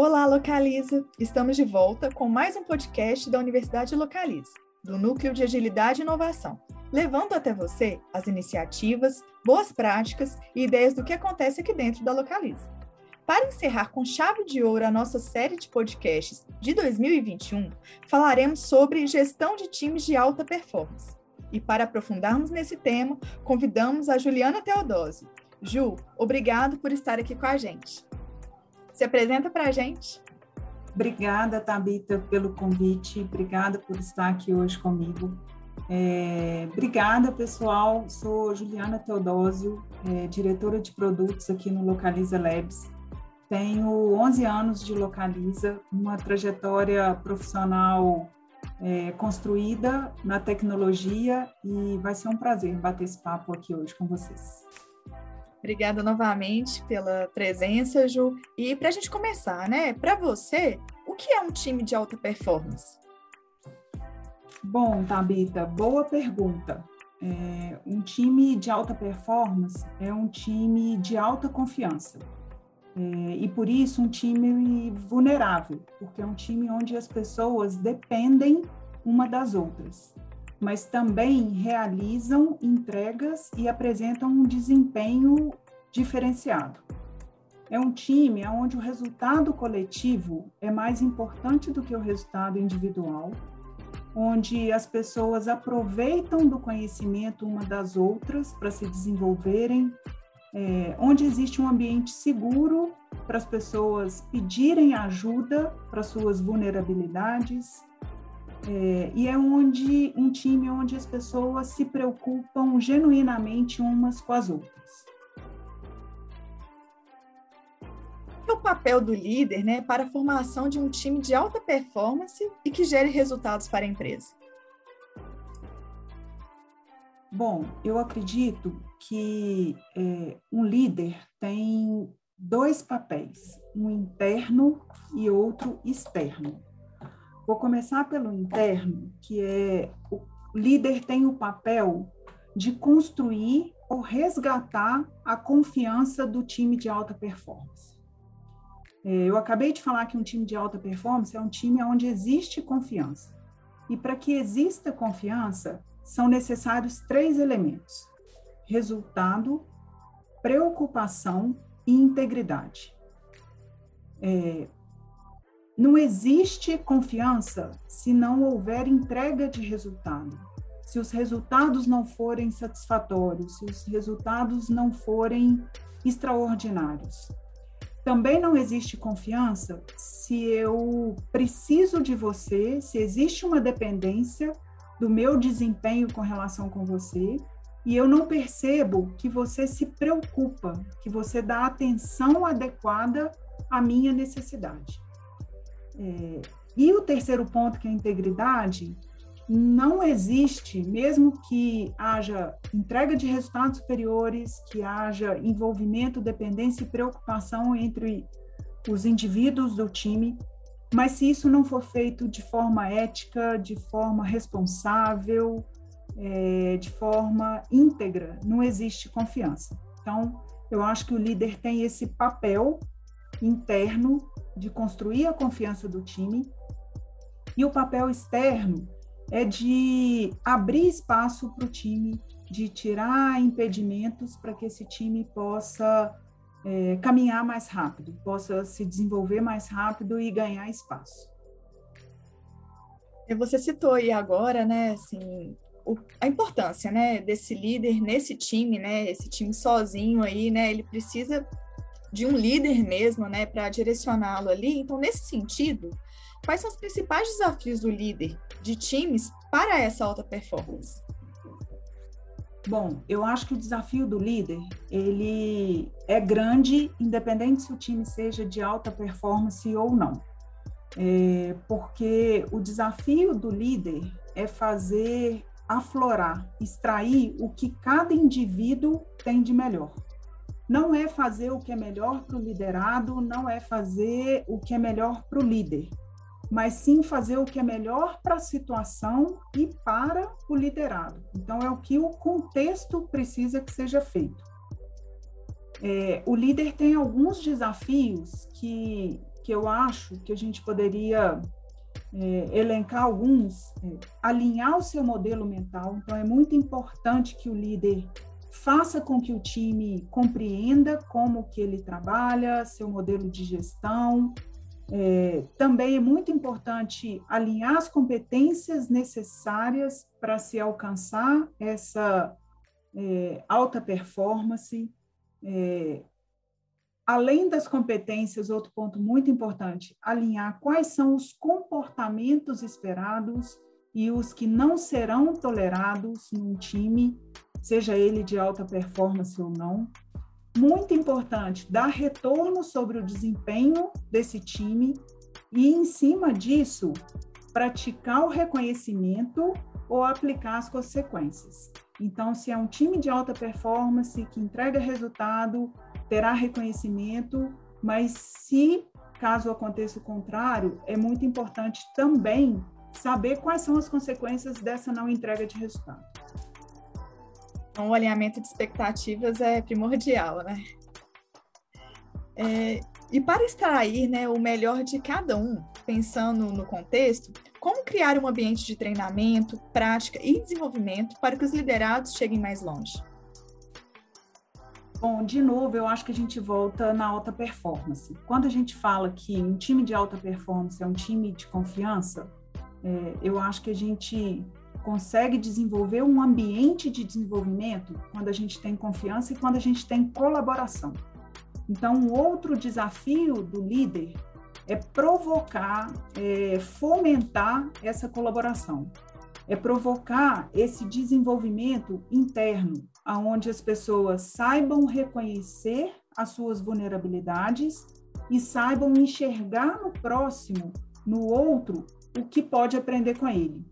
Olá, Localiza! Estamos de volta com mais um podcast da Universidade Localiza, do Núcleo de Agilidade e Inovação, levando até você as iniciativas, boas práticas e ideias do que acontece aqui dentro da Localiza. Para encerrar com chave de ouro a nossa série de podcasts de 2021, falaremos sobre gestão de times de alta performance. E para aprofundarmos nesse tema, convidamos a Juliana Teodósio. Ju, obrigado por estar aqui com a gente. Se apresenta para a gente. Obrigada, Tabita, pelo convite. Obrigada por estar aqui hoje comigo. É, obrigada, pessoal. Sou Juliana Teodósio, é, diretora de produtos aqui no Localiza Labs. Tenho 11 anos de Localiza, uma trajetória profissional é, construída na tecnologia e vai ser um prazer bater esse papo aqui hoje com vocês. Obrigada novamente pela presença, Ju. E para a gente começar, né? Para você, o que é um time de alta performance? Bom, Tabita, boa pergunta. É, um time de alta performance é um time de alta confiança. É, e por isso um time vulnerável, porque é um time onde as pessoas dependem uma das outras mas também realizam entregas e apresentam um desempenho diferenciado. É um time onde o resultado coletivo é mais importante do que o resultado individual, onde as pessoas aproveitam do conhecimento uma das outras para se desenvolverem, é, onde existe um ambiente seguro para as pessoas pedirem ajuda para suas vulnerabilidades, é, e é onde um time onde as pessoas se preocupam genuinamente umas com as outras. É o papel do líder né, para a formação de um time de alta performance e que gere resultados para a empresa? Bom, eu acredito que é, um líder tem dois papéis, um interno e outro externo. Vou começar pelo interno, que é o líder tem o papel de construir ou resgatar a confiança do time de alta performance. É, eu acabei de falar que um time de alta performance é um time onde existe confiança. E para que exista confiança, são necessários três elementos: resultado, preocupação e integridade. É, não existe confiança se não houver entrega de resultado. Se os resultados não forem satisfatórios, se os resultados não forem extraordinários. Também não existe confiança se eu preciso de você, se existe uma dependência do meu desempenho com relação com você e eu não percebo que você se preocupa, que você dá atenção adequada à minha necessidade. É, e o terceiro ponto, que é a integridade, não existe, mesmo que haja entrega de resultados superiores, que haja envolvimento, dependência e preocupação entre os indivíduos do time, mas se isso não for feito de forma ética, de forma responsável, é, de forma íntegra, não existe confiança. Então, eu acho que o líder tem esse papel interno de construir a confiança do time, e o papel externo é de abrir espaço para o time, de tirar impedimentos para que esse time possa é, caminhar mais rápido, possa se desenvolver mais rápido e ganhar espaço. Você citou aí agora, né, assim, o, a importância, né, desse líder nesse time, né, esse time sozinho aí, né, ele precisa de um líder mesmo, né, para direcioná-lo ali. Então, nesse sentido, quais são os principais desafios do líder de times para essa alta performance? Bom, eu acho que o desafio do líder, ele é grande, independente se o time seja de alta performance ou não. É, porque o desafio do líder é fazer aflorar, extrair o que cada indivíduo tem de melhor não é fazer o que é melhor para o liderado, não é fazer o que é melhor para o líder, mas sim fazer o que é melhor para a situação e para o liderado. Então, é o que o contexto precisa que seja feito. É, o líder tem alguns desafios que, que eu acho que a gente poderia é, elencar alguns, é, alinhar o seu modelo mental. Então, é muito importante que o líder faça com que o time compreenda como que ele trabalha, seu modelo de gestão. É, também é muito importante alinhar as competências necessárias para se alcançar essa é, alta performance. É, além das competências, outro ponto muito importante, alinhar quais são os comportamentos esperados e os que não serão tolerados num time, seja ele de alta performance ou não. Muito importante, dar retorno sobre o desempenho desse time e, em cima disso, praticar o reconhecimento ou aplicar as consequências. Então, se é um time de alta performance que entrega resultado, terá reconhecimento, mas se caso aconteça o contrário, é muito importante também saber quais são as consequências dessa não entrega de resultado. Então, o alinhamento de expectativas é primordial, né? É, e para extrair né, o melhor de cada um, pensando no contexto, como criar um ambiente de treinamento, prática e desenvolvimento para que os liderados cheguem mais longe? Bom, de novo, eu acho que a gente volta na alta performance. Quando a gente fala que um time de alta performance é um time de confiança, é, eu acho que a gente consegue desenvolver um ambiente de desenvolvimento quando a gente tem confiança e quando a gente tem colaboração. Então, um outro desafio do líder é provocar, é, fomentar essa colaboração, é provocar esse desenvolvimento interno, aonde as pessoas saibam reconhecer as suas vulnerabilidades e saibam enxergar no próximo, no outro, o que pode aprender com ele.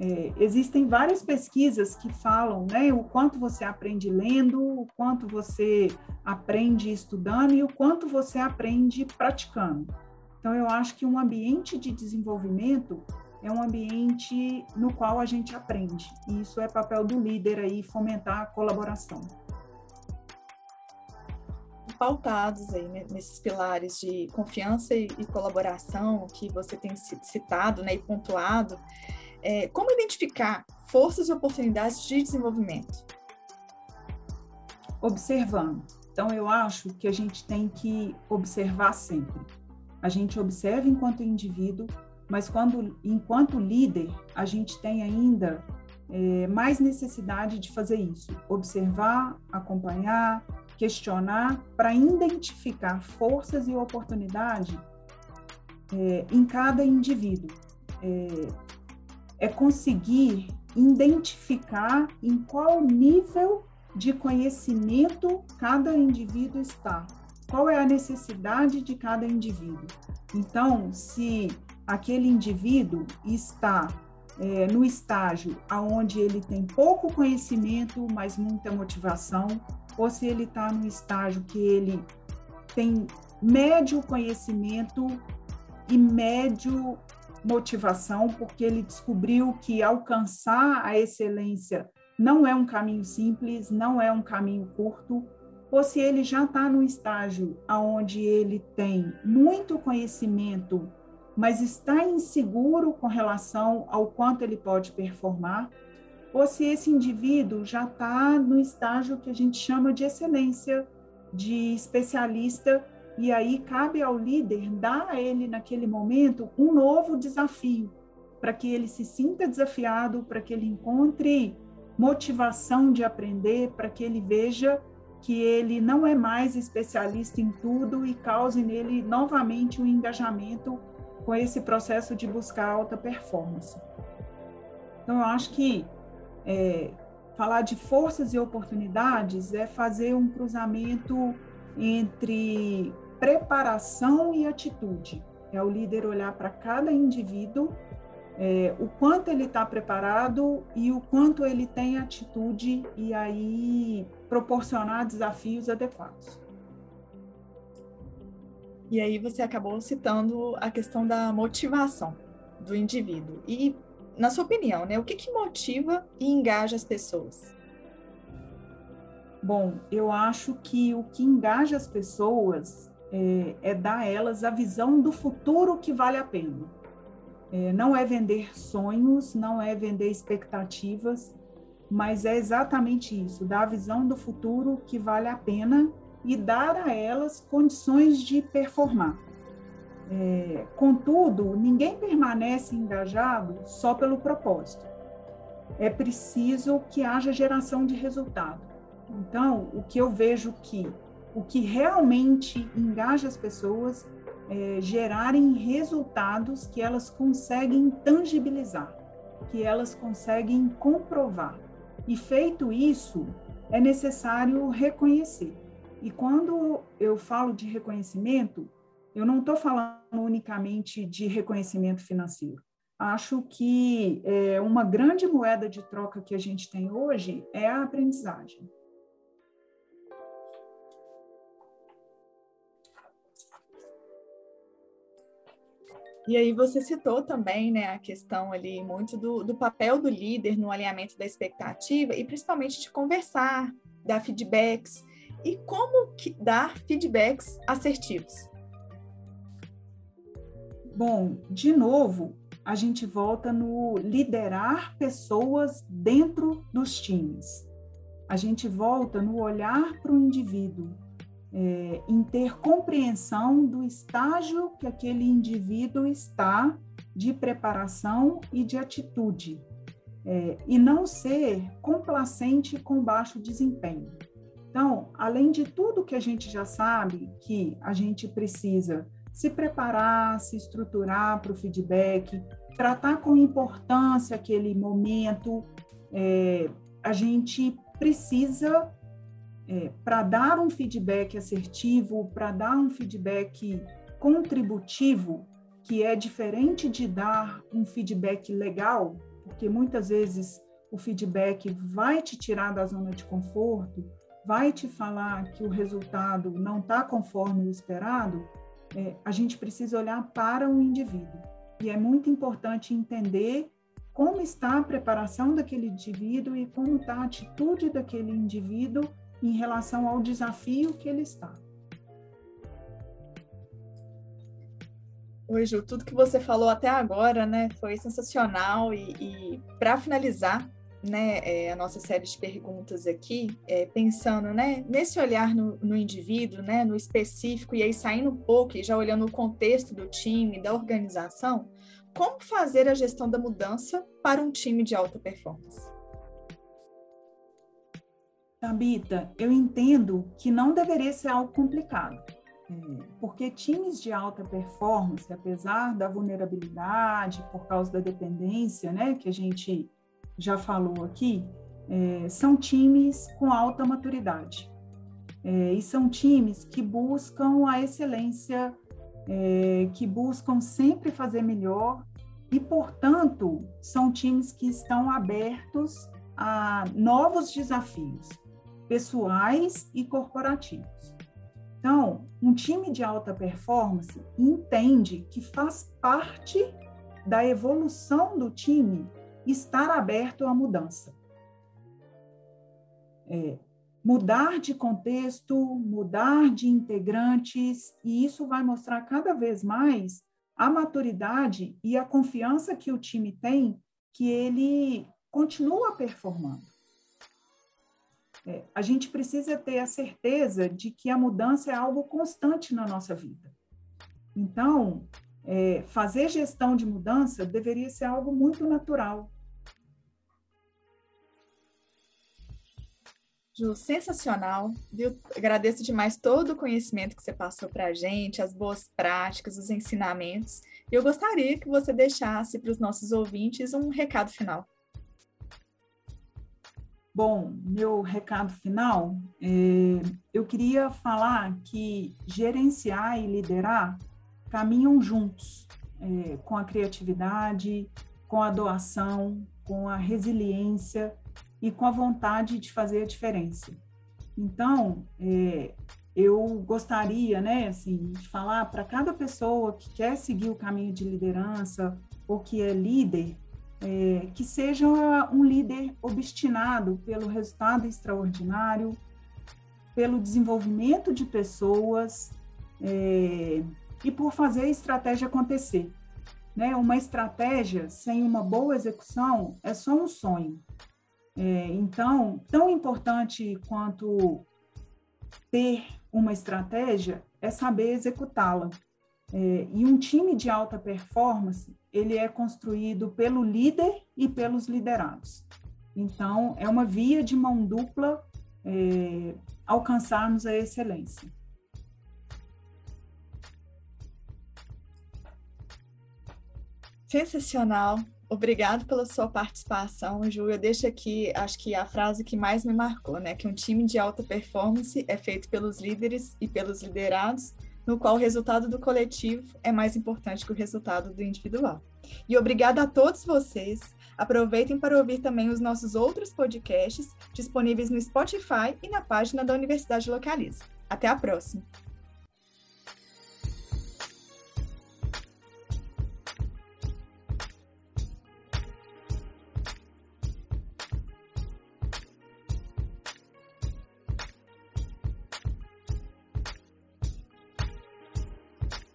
É, existem várias pesquisas que falam né, o quanto você aprende lendo, o quanto você aprende estudando e o quanto você aprende praticando. Então, eu acho que um ambiente de desenvolvimento é um ambiente no qual a gente aprende. E isso é papel do líder aí, fomentar a colaboração. Pautados aí nesses pilares de confiança e, colaboração que você tem citado né, e pontuado, é, como identificar forças e oportunidades de desenvolvimento? Observando. Então, eu acho que a gente tem que observar sempre. A gente observa enquanto indivíduo, mas quando, enquanto líder, a gente tem ainda é, mais necessidade de fazer isso, observar, acompanhar, questionar, para identificar forças e oportunidade é, em cada indivíduo. É, é conseguir identificar em qual nível de conhecimento cada indivíduo está, qual é a necessidade de cada indivíduo. Então, se aquele indivíduo está é, no estágio aonde ele tem pouco conhecimento, mas muita motivação, ou se ele está no estágio que ele tem médio conhecimento e médio motivação, porque ele descobriu que alcançar a excelência não é um caminho simples, não é um caminho curto, ou se ele já está no estágio aonde ele tem muito conhecimento mas está inseguro com relação ao quanto ele pode performar, ou se esse indivíduo já está no estágio que a gente chama de excelência, de especialista, e aí cabe ao líder dar a ele, naquele momento, um novo desafio, para que ele se sinta desafiado, para que ele encontre motivação de aprender, para que ele veja que ele não é mais especialista em tudo e cause nele novamente um engajamento com esse processo de buscar alta performance. Então, eu acho que é, falar de forças e oportunidades é fazer um cruzamento entre preparação e atitude. É o líder olhar para cada indivíduo, é, o quanto ele está preparado e o quanto ele tem atitude, e aí proporcionar desafios adequados. E aí você acabou citando a questão da motivação do indivíduo. E, na sua opinião, né, o que, que motiva e engaja as pessoas? Bom, eu acho que o que engaja as pessoas é, é dar a elas a visão do futuro que vale a pena. É, não é vender sonhos, não é vender expectativas, mas é exatamente isso, dar a visão do futuro que vale a pena e dar a elas condições de performar. É, contudo, ninguém permanece engajado só pelo propósito. É preciso que haja geração de resultado. Então, o que eu vejo que o que realmente engaja as pessoas é gerarem resultados que elas conseguem tangibilizar, que elas conseguem comprovar. E feito isso, é necessário reconhecer. E quando eu falo de reconhecimento, eu não estou falando unicamente de reconhecimento financeiro. Acho que é, uma grande moeda de troca que a gente tem hoje é a aprendizagem. E aí você citou também né, a questão ali muito do, do papel do líder no alinhamento da expectativa e principalmente de conversar, dar feedbacks e como que dar feedbacks assertivos. Bom, de novo, a gente volta no liderar pessoas dentro dos times. A gente volta no olhar para o indivíduo, é, em ter compreensão do estágio que aquele indivíduo está de preparação e de atitude, é, e não ser complacente com baixo desempenho. Então, além de tudo que a gente já sabe que a gente precisa se preparar, se estruturar para o feedback, tratar com importância aquele momento. É, a gente precisa, é, para dar um feedback assertivo, para dar um feedback contributivo, que é diferente de dar um feedback legal, porque muitas vezes o feedback vai te tirar da zona de conforto, vai te falar que o resultado não está conforme o esperado, é, a gente precisa olhar para o indivíduo. E é muito importante entender como está a preparação daquele indivíduo e como está a atitude daquele indivíduo em relação ao desafio que ele está. Oi, Ju, tudo que você falou até agora, né, foi sensacional e, e para finalizar, né, é, a nossa série de perguntas aqui, é, pensando né, nesse olhar no, no, indivíduo, né, no específico, e aí saindo um pouco e já olhando o contexto do time, da organização, como fazer a gestão da mudança para um time de alta performance? Tabita, eu entendo que não deveria ser algo complicado, é, porque times de alta performance, apesar da vulnerabilidade, por causa da dependência, né, que a gente já falou aqui, é, são times com alta maturidade. É, e são times que buscam a excelência, é, que buscam sempre fazer melhor, e, portanto, são times que estão abertos a novos desafios, pessoais e corporativos. Então, um time de alta performance entende que faz parte da evolução do time estar aberto à mudança. É, mudar de contexto, mudar de integrantes, e isso vai mostrar cada vez mais a maturidade e a confiança que o time tem que ele continua performando. É, a gente precisa ter a certeza de que a mudança é algo constante na nossa vida. Então, é, fazer gestão de mudança deveria ser algo muito natural. Ju, sensacional, viu? Agradeço demais todo o conhecimento que você passou para a gente, as boas práticas, os ensinamentos. E eu gostaria que você deixasse para os nossos ouvintes um recado final. Bom, meu recado final, é, eu queria falar que gerenciar e liderar caminham juntos, é, com a criatividade, com a doação, com a resiliência e com a vontade de fazer a diferença. Então, é, eu gostaria, né, assim, de falar para cada pessoa que quer seguir o caminho de liderança ou que é líder, é, que seja um líder obstinado pelo resultado extraordinário, pelo desenvolvimento de pessoas é, e por fazer a estratégia acontecer. Né? Uma estratégia sem uma boa execução é só um sonho. É, então, tão importante quanto ter uma estratégia é saber executá-la. É, e um time de alta performance, ele é construído pelo líder e pelos liderados. Então, é uma via de mão dupla é, alcançarmos a excelência. Sensacional. Obrigado pela sua participação, Ju. Eu deixo aqui, acho que a frase que mais me marcou, né? Que um time de alta performance é feito pelos líderes e pelos liderados, no qual o resultado do coletivo é mais importante que o resultado do individual. E obrigada a todos vocês. Aproveitem para ouvir também os nossos outros podcasts disponíveis no Spotify e na página da Universidade Localiza. Até a próxima!